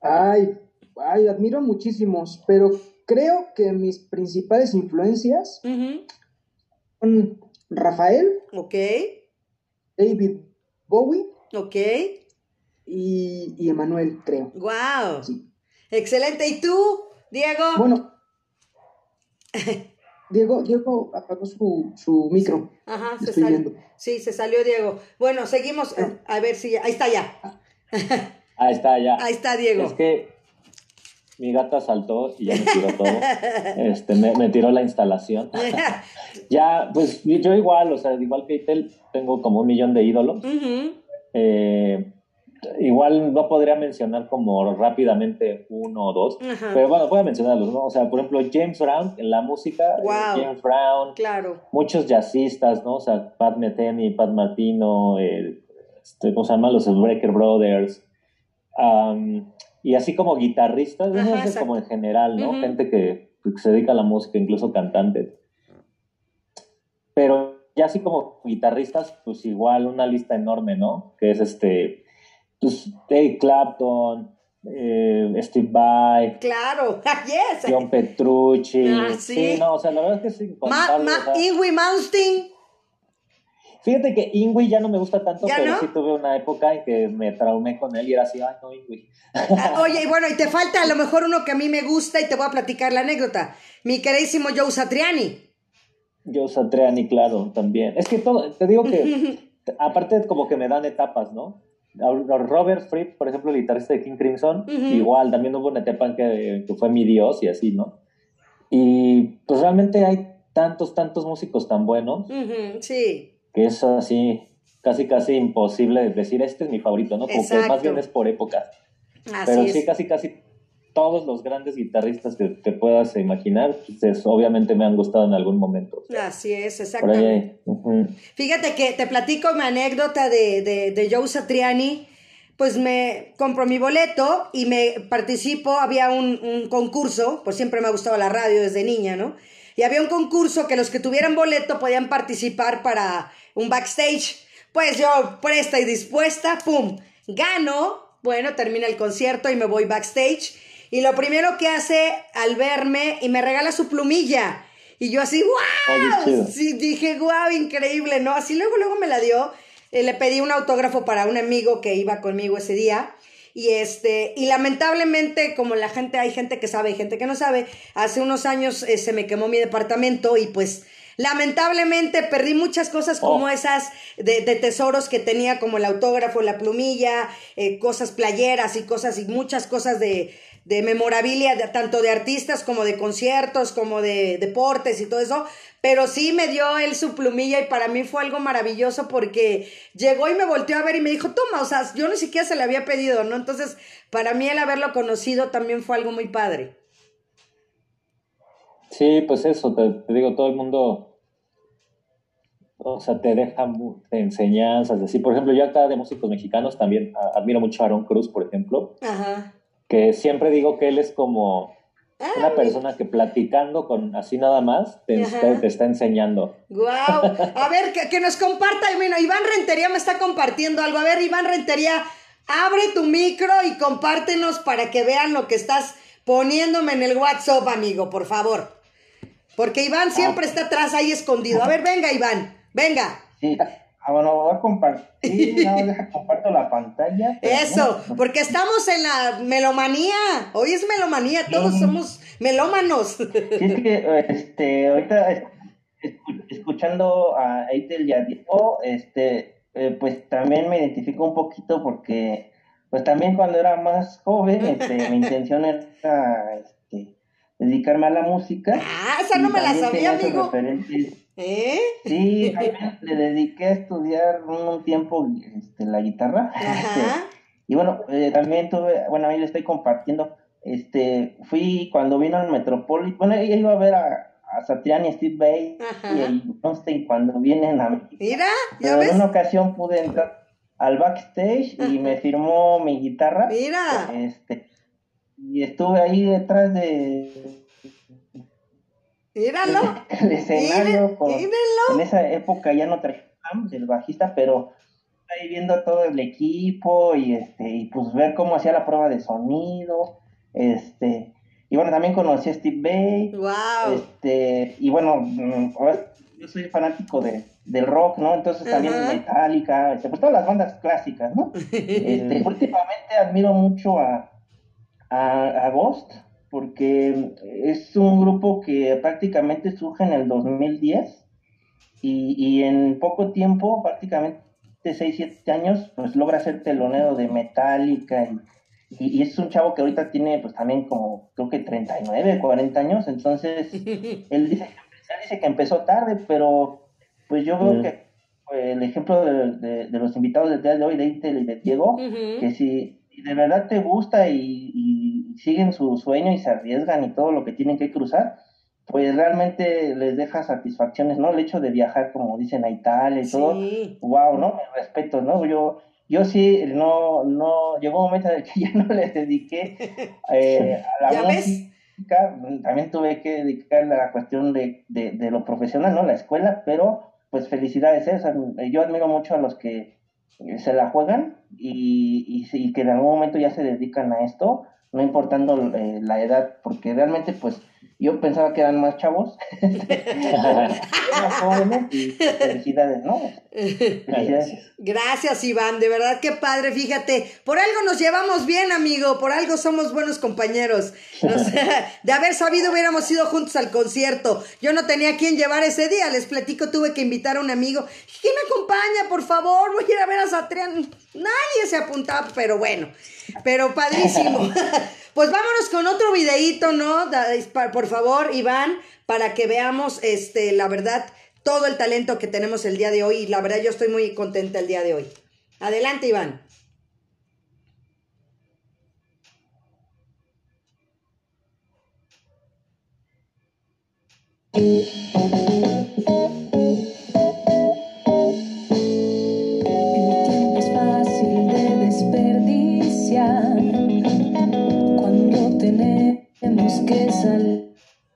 Ay, ay, admiro muchísimos, pero creo que mis principales influencias son Rafael,
Ok,
David Bowie
ok,
y, y Emanuel, creo.
wow.
Sí.
Excelente. ¿Y tú, Diego?
Bueno, Diego, Diego apagó su, su micro.
Ajá, se
Estoy
salió.
viendo.
Sí, se salió Diego. Bueno, seguimos. A ver si. Ahí está ya.
Ahí está, ya.
Ahí está Diego.
Es que mi gata saltó y ya me tiró todo. Este, me, me tiró la instalación. ya, pues yo igual, o sea, igual que Itel, tengo como un millón de ídolos. Eh, igual no podría mencionar como rápidamente uno o dos,
Ajá.
pero bueno, voy a mencionarlos, ¿no? O sea, por ejemplo, James Brown en la música, eh,
Wow.
James Brown,
Claro.
muchos jazzistas, ¿no? O sea, Pat Metheny, Pat Martino, eh, este, ¿cómo se llama? Los Breaker Brothers, am, y así como guitarristas,
Ajá,
eso es como en general, ¿no? Gente que, que se dedica a la música, incluso cantantes. Pero ya así como guitarristas, pues igual una lista enorme, ¿no? Que es este, pues Dave Clapton, eh, Steve Vai,
Claro. yes.
John Petrucci.
Ah, sí.
no, o sea, la verdad es que es
Ma, ma,
o sea. Fíjate que Ingui ya no me gusta tanto,
¿Ya
pero
no?
sí tuve una época en que me traumé con él y era así, ay, no, Ingui.
Ah, Oye, y bueno, y te falta a lo mejor uno que a mí me gusta y te voy a platicar la anécdota. Mi queridísimo Joe Satriani.
Yo Satriani, claro, también. Es que todo, te digo que, aparte como que me dan etapas, ¿no? Robert Fripp, por ejemplo, el guitarrista de King Crimson, igual, también hubo una etapa en que, que fue mi dios y así, ¿no? Y pues realmente hay tantos, tantos músicos tan buenos
sí.
Que es así, casi, casi imposible decir, este es mi favorito, ¿no? Como que
Exacto.
más bien es por épocas.
Así
Pero
es.
sí, casi, casi todos los grandes guitarristas que te puedas imaginar, pues, es- obviamente me han gustado en algún momento.
Así es, exactamente.
ahí, ujú.
Fíjate que te platico mi anécdota de, de, de Joe Satriani. Pues me compro mi boleto y me participo. Había un, un concurso, pues siempre me ha gustado la radio desde niña, ¿no? Y había un concurso que los que tuvieran boleto podían participar para un backstage. Pues yo, presta y dispuesta, ¡pum! Gano. Bueno, termina el concierto y me voy backstage. Y lo primero que hace al verme y me regala su plumilla. Y yo así, ¡wow!
chido.
Sí, dije, guau, increíble, ¿no? Así luego, luego me la dio. eh, le pedí un autógrafo para un amigo que iba conmigo ese día. Y este, y lamentablemente, como la gente, hay gente que sabe y gente que no sabe, hace unos años eh, se me quemó mi departamento y pues lamentablemente perdí muchas cosas como
Oh.
esas de, de tesoros que tenía, como el autógrafo, la plumilla, eh, cosas playeras y cosas y muchas cosas de, de memorabilia, de- tanto de artistas como de conciertos, como de deportes y todo eso. Pero sí me dio él su plumilla y para mí fue algo maravilloso porque llegó y me volteó a ver y me dijo, toma, o sea, yo ni siquiera se le había pedido, ¿no? Entonces, para mí el haberlo conocido también fue algo muy padre.
Sí, pues eso, te, te digo, todo el mundo, o sea, te deja mu- enseñanzas, así. Por ejemplo, yo acá de músicos mexicanos también admiro mucho a Aaron Cruz, por ejemplo,
Ajá.
que siempre digo que él es como
Ah,
una persona que platicando con así nada más te, está, te está enseñando.
Wow. A ver, que, que nos comparta. Bueno, Iván Rentería me está compartiendo algo. A ver, Iván Rentería, abre tu micro y compártenos para que vean lo que estás poniéndome en el WhatsApp, amigo, por favor. Porque Iván siempre está atrás ahí escondido. A ver, venga, Iván, venga.
Sí. Ah, bueno, voy a compartir. No, deja comparto la pantalla.
Eso, porque estamos en la melomanía. Hoy es melomanía, todos
Sí.
somos melómanos.
Sí, es que este, ahorita es- escu- escuchando a Eitel y a Diego, este, eh, pues también me identifico un poquito porque, pues también cuando era más joven, este, mi intención era este, dedicarme a la música.
Ah, esa no me la sabía, amigo.
referentes.
¿Eh?
Sí, también le dediqué a estudiar un, tiempo este, la guitarra.
Ajá.
Y bueno, eh, también tuve, bueno, ahí le estoy compartiendo, este, fui cuando vino al Metropolitan, bueno, ella iba a ver a, a Satriani y Steve Bay
Ajá.
y a Einstein cuando vienen a México.
Mira, ¿ya
Pero
ves?
en una ocasión pude entrar al backstage y me firmó mi guitarra.
Mira.
Este, y estuve ahí detrás de
Míralo.
el escenario con, en esa época ya no traía Sam, el bajista, pero ahí viendo todo el equipo y este y pues ver cómo hacía la prueba de sonido, este y bueno también conocí a Steve Bay,
Wow.
este y bueno mm, yo soy fanático de, del rock, ¿no? Entonces también
Ajá.
Metallica, este, pues todas las bandas clásicas, ¿no? Este, últimamente admiro mucho a, a, a Ghost porque es un grupo que prácticamente surge en el 2010 y, y en poco tiempo, prácticamente 6, 7 años, pues logra ser telonero de Metallica y, y- y es un chavo que ahorita tiene pues también como creo que 39, 40 años, entonces él dice, él dice que empezó tarde, pero pues yo veo
Mm.
que eh, el ejemplo de, de- de los invitados del día de hoy, de Intel y de Diego, que si, si de verdad te gusta y, y siguen su sueño y se arriesgan y todo lo que tienen que cruzar, pues realmente les deja satisfacciones, ¿no? El hecho de viajar, como dicen, a Italia y todo, wow, ¿no? Me respeto, ¿no? Yo, yo sí, no, no, llegó un momento en el que ya no les dediqué eh, a la
¿Ya ves?
música, también tuve que dedicarle a la cuestión de, de, de lo profesional, ¿no? La escuela, pero pues felicidades, ¿eh? O sea, yo admiro mucho a los que se la juegan y, y que en algún momento ya se dedican a esto, no importando eh, la edad, porque realmente pues yo pensaba que eran más chavos, más jóvenes y felicidades, ¿no? Felicidades.
Gracias, Iván. De verdad, qué padre. Fíjate, por algo nos llevamos bien, amigo. Por algo somos buenos compañeros. De haber sabido, hubiéramos ido juntos al concierto. Yo no tenía a quién llevar ese día. Les platico, tuve que invitar a un amigo. ¿Quién me acompaña, por favor? Voy a ir a ver a Satrián. Nadie se apuntaba, pero bueno. Pero padrísimo. Pues vámonos con otro videíto, ¿no? Por favor, Iván, para que veamos, este, la verdad, todo el talento que tenemos el día de hoy. Y la verdad, yo estoy muy contenta el día de hoy. Adelante, Iván.
El tiempo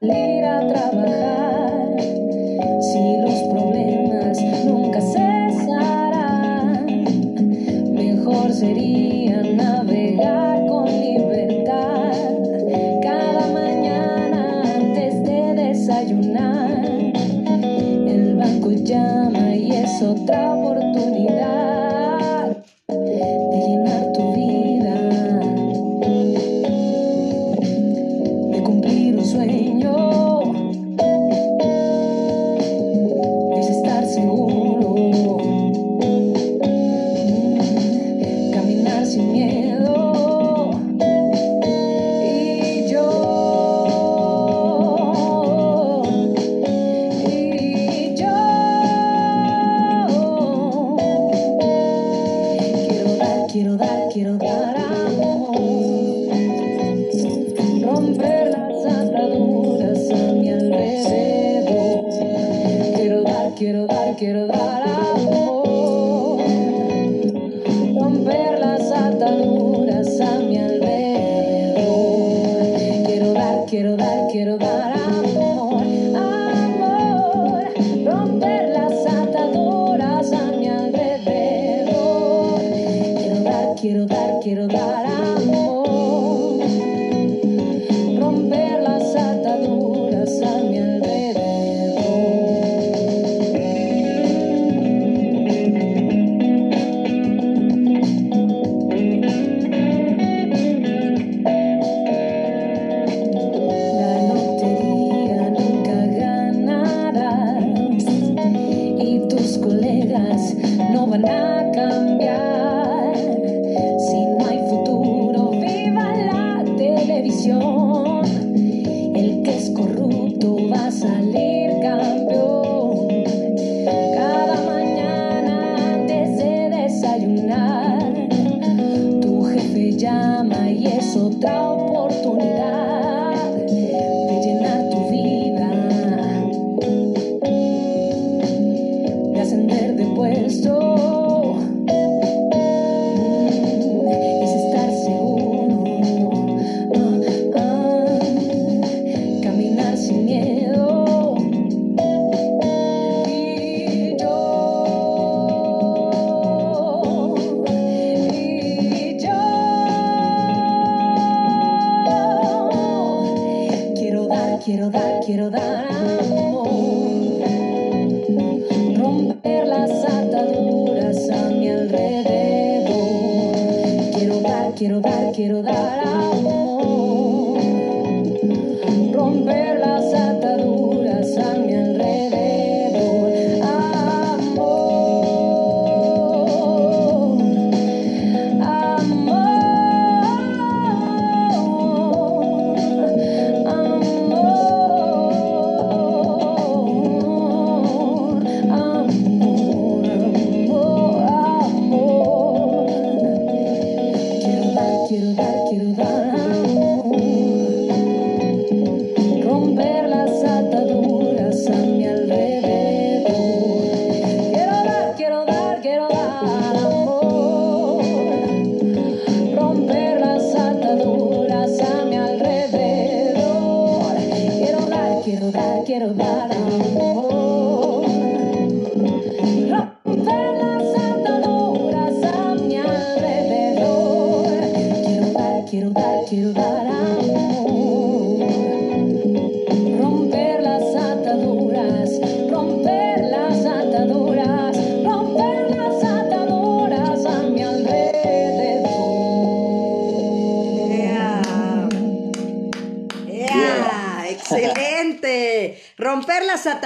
salir a trabajar. Si los problemas nunca cesarán, mejor sería quiero dar. Amor.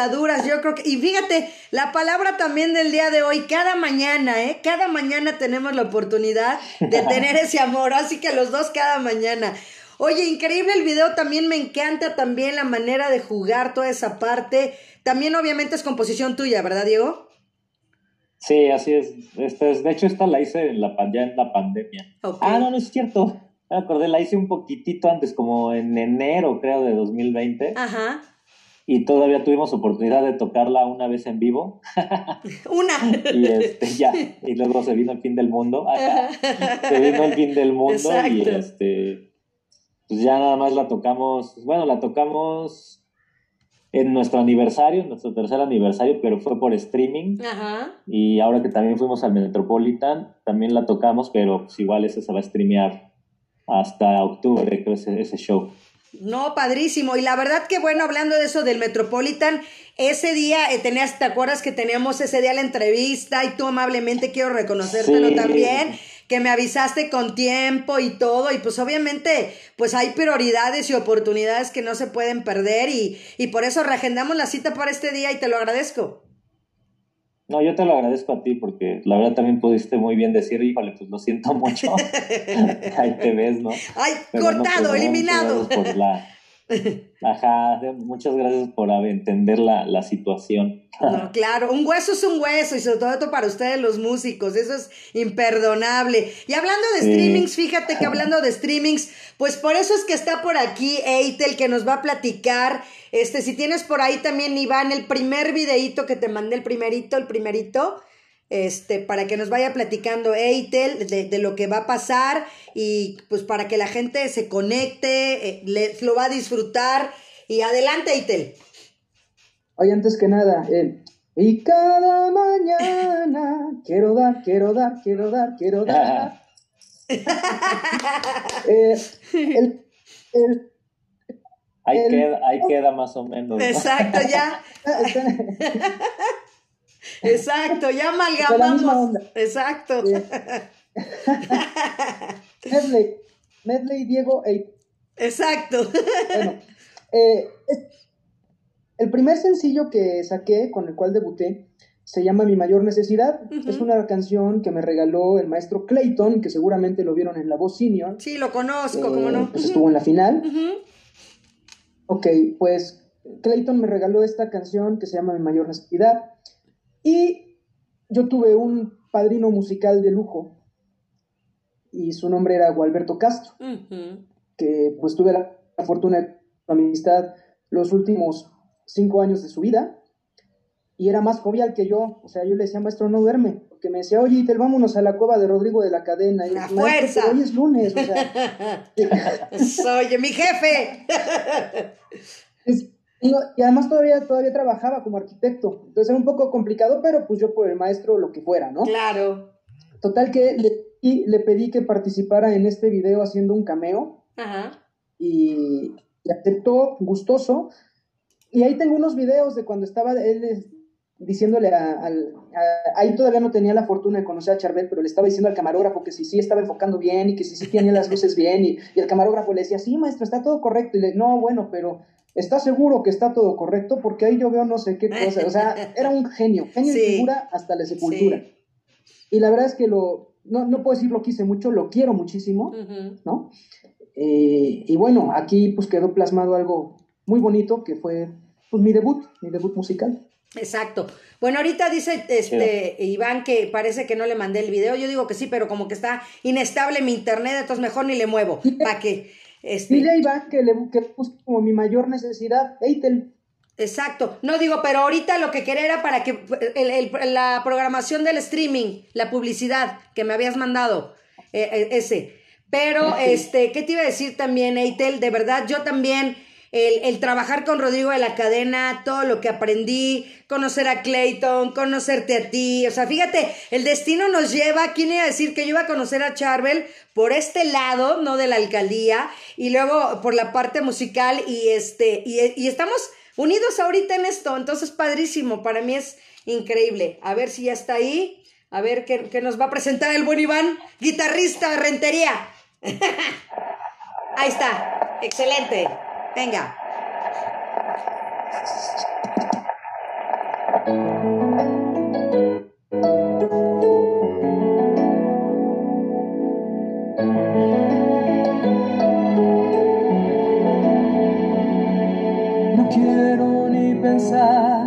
Ataduras, yo
creo que... Y fíjate, la palabra también del día de hoy, cada mañana, ¿eh? Cada mañana tenemos la oportunidad de tener ese amor, así que los dos cada mañana. Oye, increíble el video, también me encanta también la manera de jugar toda esa parte. También obviamente es composición tuya, ¿verdad, Diego?
Sí, así es. Este es- de hecho, esta la hice en la, ya en la pandemia. Ah, no, no es cierto. Me acordé, la hice un poquitito antes, como en enero, creo, de 2020.
Ajá.
Y todavía tuvimos oportunidad de tocarla una vez en vivo.
Una.
Y este, ya. Y luego se vino el fin del mundo. Se vino el fin del mundo y este. Pues ya nada más la tocamos. Bueno, la tocamos en nuestro aniversario, en nuestro tercer aniversario, pero fue por streaming.
Ajá.
Y ahora que también fuimos al Metropolitan, también la tocamos, pero pues igual ese se va a streamear hasta octubre, creo, ese, ese show.
No, padrísimo. Y la verdad que bueno, hablando de eso del Metropolitan, ese día eh, tenías, ¿te acuerdas que teníamos ese día la entrevista y tú amablemente quiero reconocértelo
Sí.
también? que me avisaste con tiempo y todo, y pues obviamente, pues hay prioridades y oportunidades que no se pueden perder, y, y por eso reagendamos la cita para este día y te lo agradezco.
No, yo te lo agradezco a ti porque la verdad también pudiste muy bien decir, híjole, pues lo siento mucho. Ahí te ves, ¿no?
Ay,
Pero no,
cortado,
pues, no,
eliminado.
por la- Ajá, muchas gracias por entender la, la situación.
No, claro, un hueso es un hueso y sobre todo para ustedes los músicos, eso es imperdonable. Y hablando de
Sí.
streamings, fíjate que hablando de streamings, pues por eso es que está por aquí Eitel que nos va a platicar, este, si tienes por ahí también Iván el primer videíto que te mandé, el primerito, el primerito, este, para que nos vaya platicando Eitel de, de lo que va a pasar y pues para que la gente se conecte, eh, le- lo va a disfrutar y adelante Eitel.
Oye, antes que nada, eh, y cada mañana quiero dar, quiero dar, quiero dar, quiero dar. Eh, el, el-
Ahí,
El-
queda, ahí queda más o menos. ¿no?
Exacto, ya. Exacto, ya amalgamamos. Exacto.
Sí. Medley, Medley, Diego, e
Exacto.
Bueno, eh, el primer sencillo que saqué, con el cual debuté, se llama Mi Mayor Necesidad. Es una canción que me regaló el maestro Clayton, que seguramente lo vieron en La Voz Senior.
Sí, lo conozco,
Eh,
¿cómo no?
Pues estuvo en la final.
Ujú.
Ok, pues Clayton me regaló esta canción que se llama Mi Mayor Necesidad. Y yo tuve un padrino musical de lujo. Y su nombre era Gualberto Castro. Que pues tuve la, la fortuna de su amistad los últimos cinco años de su vida y era más jovial que yo, o sea, yo le decía, maestro, no duerme, porque me decía, oye, Itel, vámonos a la cueva de Rodrigo de la Cadena, y
La
"Maestro,
fuerza".
pero hoy es lunes, o sea,
Oye, mi jefe.
es- y, y además todavía, todavía trabajaba como arquitecto, entonces era un poco complicado, pero pues yo por el maestro lo que fuera, ¿no?
Claro.
Total que le, y le pedí que participara en este video haciendo un cameo,
Ajá.
y, y aceptó gustoso. Y ahí tengo unos videos de cuando estaba él eh, diciéndole a, al- a- ahí todavía no tenía la fortuna de conocer a Charbel, pero le estaba diciendo al camarógrafo que si sí estaba enfocando bien y que si sí tenía las luces bien y, y el camarógrafo le decía, sí, maestro, está todo correcto. Y le, no, bueno, pero ¿está seguro que está todo correcto? Porque ahí yo veo no sé qué cosa. O sea, era un genio, genio
Sí.
de figura hasta la sepultura.
Sí.
Y la verdad es que lo, no, no puedo decir lo quise mucho, lo quiero muchísimo. ¿no? Eh, y bueno, aquí pues quedó plasmado algo muy bonito que fue pues mi debut, mi debut musical.
Exacto. Bueno, ahorita dice este Iván que parece que no le mandé el video. Yo digo que sí, pero como que está inestable mi internet, entonces mejor ni le muevo. Para que este
Dile a Iván que le que como mi mayor necesidad, Eitel.
Exacto. No digo, pero ahorita lo que quería era para que el- el- la programación del streaming, la publicidad que me habías mandado, eh, eh, ese. Pero, este, ¿qué te iba a decir también, Eitel? De verdad, yo también, el, el trabajar con Rodrigo de la cadena, todo lo que aprendí, conocer a Clayton, conocerte a ti, o sea, fíjate, el destino nos lleva, ¿quién iba a decir que yo iba a conocer a Charbel por este lado, no de la alcaldía, y luego por la parte musical, y este, y, y estamos unidos ahorita en esto, entonces padrísimo, para mí es increíble. A ver si ya está ahí, a ver qué, qué nos va a presentar el buen Iván, guitarrista Rentería. Ahí está, excelente, venga.
No quiero ni pensar,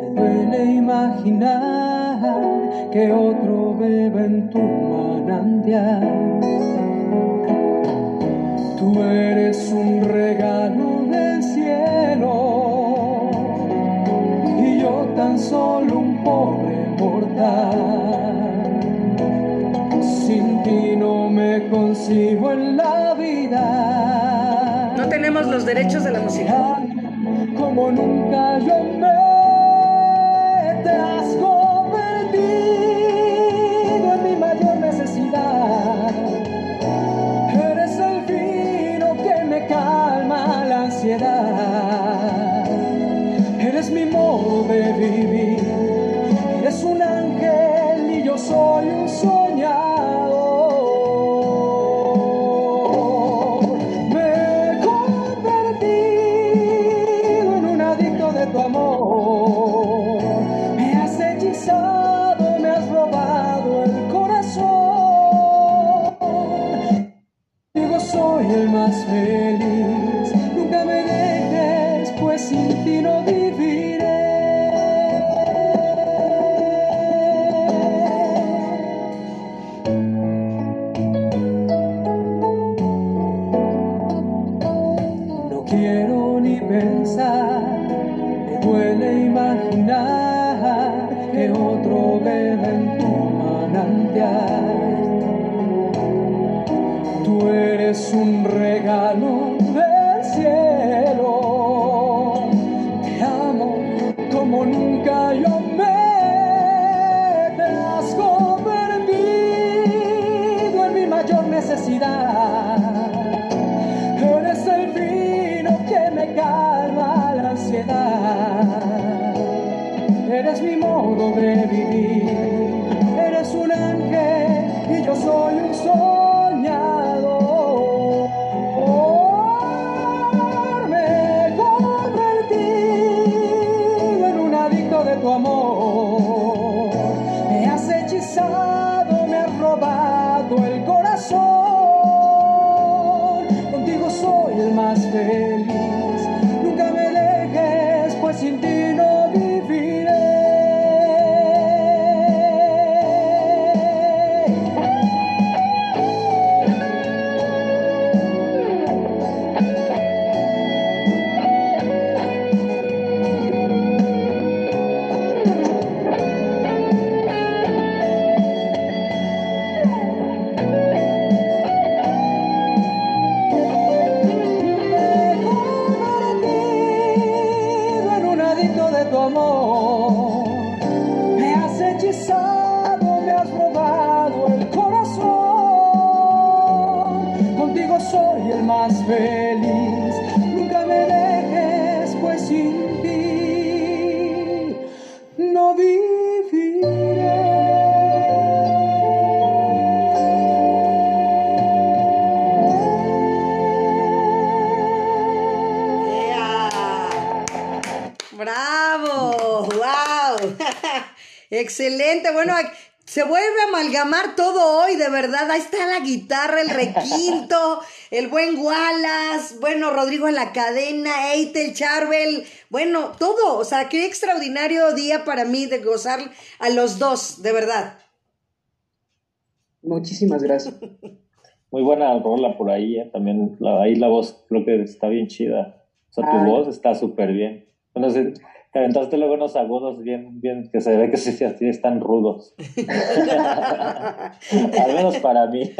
me duele imaginar que otro bebe en tu manantial. Tú eres un regalo del cielo y yo tan solo un pobre mortal. Sin ti no me consigo en la vida
No tenemos los derechos de la música.
como nunca yo me te has como
amalgamar todo hoy, de verdad. Ahí está la guitarra, el requinto, el buen Wallace, bueno, Rodrigo en la cadena, Eitel, Charbel, bueno, todo. O sea, qué extraordinario día para mí de gozar a los dos, de verdad.
Muchísimas gracias.
Muy buena rola por ahí, ¿eh? También la- ahí la voz creo que está bien chida. O sea, tu
Ay.
voz está súper bien. Bueno, aventaste luego unos agudos bien, bien, que se ve que sí, sí, están rudos. Al menos para mí.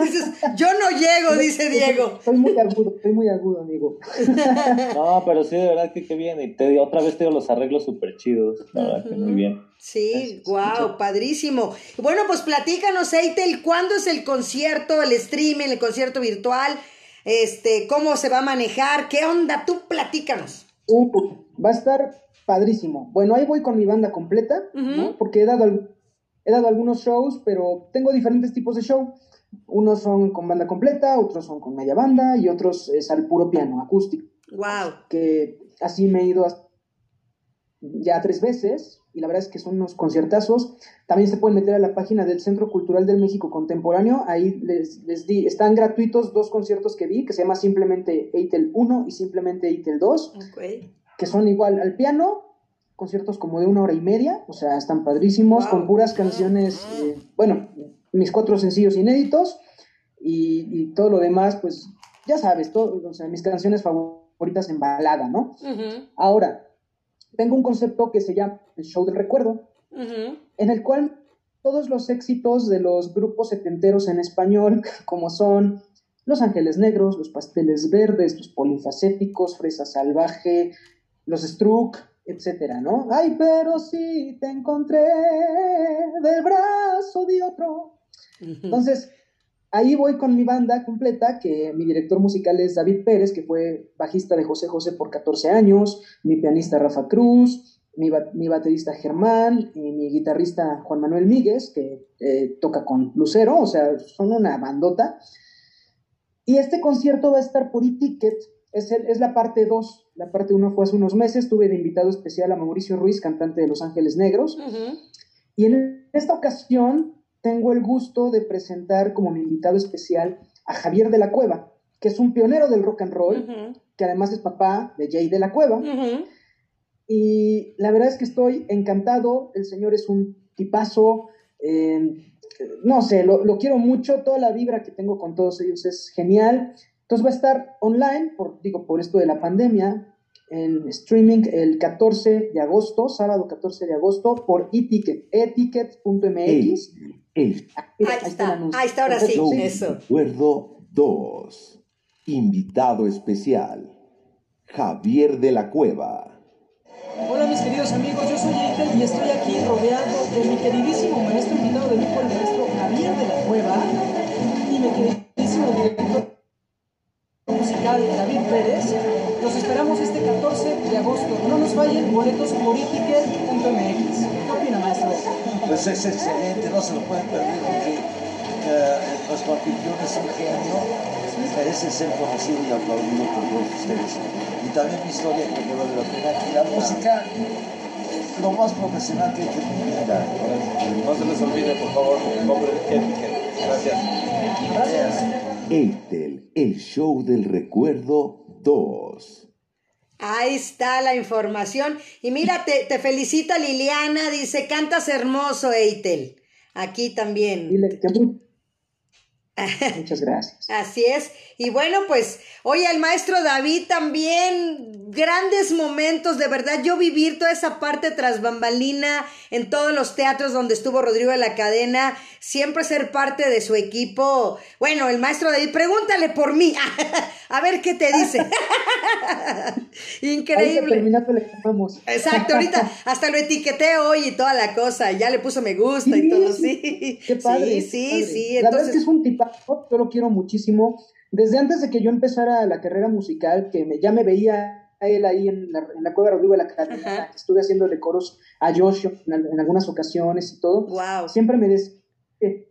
Dices, yo no llego, dice Diego.
Soy muy agudo, soy muy agudo, amigo.
No, pero sí, de verdad que qué bien. Y te, otra vez te digo los arreglos súper chidos. La verdad que muy bien.
Sí, wow, padrísimo. Bueno, pues platícanos, Eitel, ¿cuándo es el concierto, el streaming, el concierto virtual? Este, ¿cómo se va a manejar? ¿Qué onda? Tú platícanos.
Uh, va a estar padrísimo. Bueno, ahí voy con mi banda completa, ¿no?
Ujú.
Porque he dado, he dado algunos shows, pero tengo diferentes tipos de show. Unos son con banda completa, otros son con media banda y otros es al puro piano, acústico.
Wow.
Que así me he ido ya tres veces y la verdad es que son unos conciertazos. También se pueden meter a la página del Centro Cultural del México Contemporáneo. Ahí les, les di, están gratuitos dos conciertos que vi, que se llama simplemente Eitel 1 y simplemente Eitel 2
Ok.
Que son igual al piano, conciertos como de una hora y media, o sea, están padrísimos,
Wow.
con puras canciones, eh, bueno, mis cuatro sencillos inéditos y, y todo lo demás, pues ya sabes, todo, o sea, mis canciones favoritas en balada, ¿no? Ahora, tengo un concepto que se llama el show del recuerdo, en el cual todos los éxitos de los grupos setenteros en español, como son Los Ángeles Negros, Los Pasteles Verdes, Los Polifacéticos, Fresa Salvaje, Los Struck, etcétera, ¿no? Ay, pero sí te encontré del brazo de otro. Entonces, ahí voy con mi banda completa, que mi director musical es David Pérez, que fue bajista de José José por 14 años, mi pianista Rafa Cruz, mi, ba- mi baterista Germán y mi guitarrista Juan Manuel Míguez, que eh, toca con Lucero, o sea, son una bandota. Y este concierto va a estar por e-ticket, es, es la parte 2. La parte 1 fue hace unos meses, tuve de invitado especial a Mauricio Ruiz, cantante de Los Ángeles Negros. Y en esta ocasión tengo el gusto de presentar como mi invitado especial a Javier de la Cueva, que es un pionero del rock and roll, que además es papá de Jay de la Cueva. Y la verdad es que estoy encantado, el señor es un tipazo, eh, no sé, lo, lo quiero mucho, toda la vibra que tengo con todos ellos es genial. Entonces va a estar online, por, digo, por esto de la pandemia, en streaming el 14 de agosto, sábado 14 de agosto, por eticket, eticket.mx.
El
Ahí está, ahí está, ahora sí,
show
eso.
Recuerdo 2. Invitado especial. Javier de la Cueva.
Hola mis queridos amigos, yo soy Eitel y estoy aquí rodeado de mi queridísimo maestro invitado de lujo, el maestro Javier de la Cueva, y mi queridísimo director musical David Pérez. Los esperamos este 14 de agosto. No nos fallen boletos por etiquet.mx. ¿Qué opina, maestro?
Pues es excelente, no se lo pueden perder porque eh, nuestro anfitrión es un genio, merece ser conocido y aplaudido por todos ustedes. Y también mi historia que me vale la pena. Y la música, lo más profesional que he hecho en mi vida.
No se les olvide, por favor, el nombre de Etiquet. Gracias.
El show del recuerdo 2.
Ahí está la información. Y mira, te, te felicita Liliana, dice, cantas hermoso, Eitel. Aquí también.
Dile que Muchas gracias.
Así es. Y bueno, pues, oye, el maestro David también, grandes momentos, de verdad, yo vivir toda esa parte tras bambalina en todos los teatros donde estuvo Rodrigo de la Cadena, siempre ser parte de su equipo. Bueno, el maestro David, pregúntale por mí, a ver qué te dice. Increíble.
llamamos.
Exacto, ahorita hasta lo etiqueté hoy y toda la cosa, ya le puso me gusta y todo, sí.
Qué padre.
Sí, sí,
padre.
sí,
La verdad es
entonces...
que es un tipazo, yo lo quiero muchísimo. Desde antes de que yo empezara la carrera musical, que me- ya me veía a él ahí en la, en la cueva de Rodrigo de la Cadena,
Ajá.
estuve haciéndole coros a Joshua en, al- en algunas ocasiones y todo.
Wow.
Siempre me decía, eh,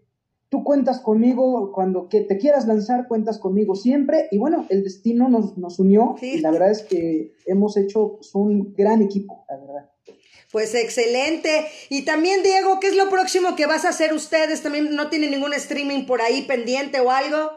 tú cuentas conmigo, cuando que te quieras lanzar, cuentas conmigo siempre. Y bueno, el destino nos, nos unió
Sí.
y la verdad es que hemos hecho pues, un gran equipo, la verdad.
Pues excelente. Y también, Diego, ¿qué es lo próximo que vas a hacer ustedes? ¿También no tienen ningún streaming por ahí pendiente o algo?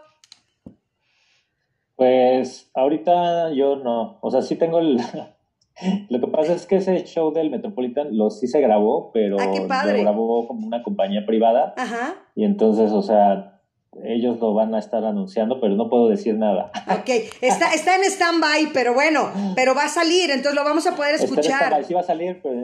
Pues ahorita yo no, o sea, sí tengo el... Lo que pasa es que ese show del Metropolitan lo sí se grabó, pero
Ah,
lo grabó como una compañía privada
Ajá.
y entonces, o sea, ellos lo van a estar anunciando, pero no puedo decir nada.
Ok. Está, está en stand-by, pero bueno, pero va a salir, entonces lo vamos a poder
Está en
escuchar.
sí va a salir, pero...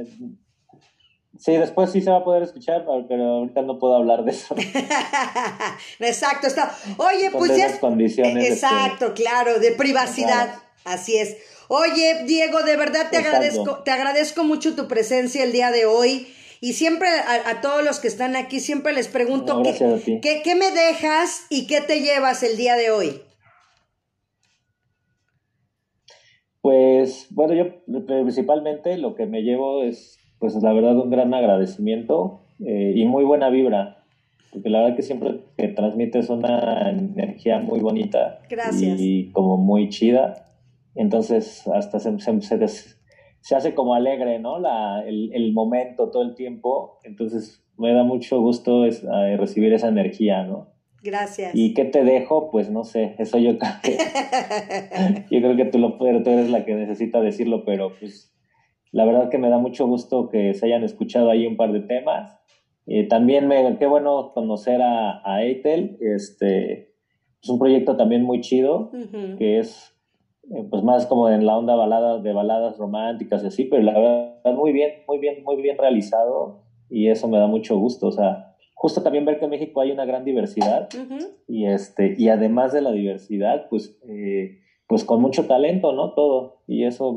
Sí, después sí se va a poder escuchar, pero ahorita no puedo hablar de eso.
Exacto, está. Oye, pues ya.
condiciones
Exacto, claro, de privacidad. Así es. Oye, Diego, de verdad te
Exacto.
agradezco, te agradezco mucho tu presencia el día de hoy. Y siempre a, a todos los que están aquí, siempre les pregunto
No,
¿qué,
gracias a ti.
qué, qué me dejas y qué te llevas el día de hoy.
Pues bueno, yo principalmente lo que me llevo es, pues la verdad, un gran agradecimiento eh, y muy buena vibra, porque la verdad que siempre que transmites una energía muy bonita
Gracias.
y como muy chida, entonces hasta se, se, se des- se hace como alegre, ¿no? La, el, el momento todo el tiempo, entonces me da mucho gusto es, eh, recibir esa energía, ¿no?
Gracias.
¿Y qué te dejo? Pues no sé, eso yo creo que, yo creo que tú, lo, pero tú eres la que necesita decirlo, pero pues la verdad que me da mucho gusto que se hayan escuchado ahí un par de temas. Eh, también me, qué bueno conocer a, a Eitel, este, es un proyecto también muy chido,
Ujú.
que es eh, pues más como en la onda balada, de baladas románticas y así, pero la verdad muy bien, muy bien, muy bien realizado y eso me da mucho gusto, o sea, justo también ver que en México hay una gran diversidad
Ujú.
y este y además de la diversidad pues eh, pues con mucho talento no todo y eso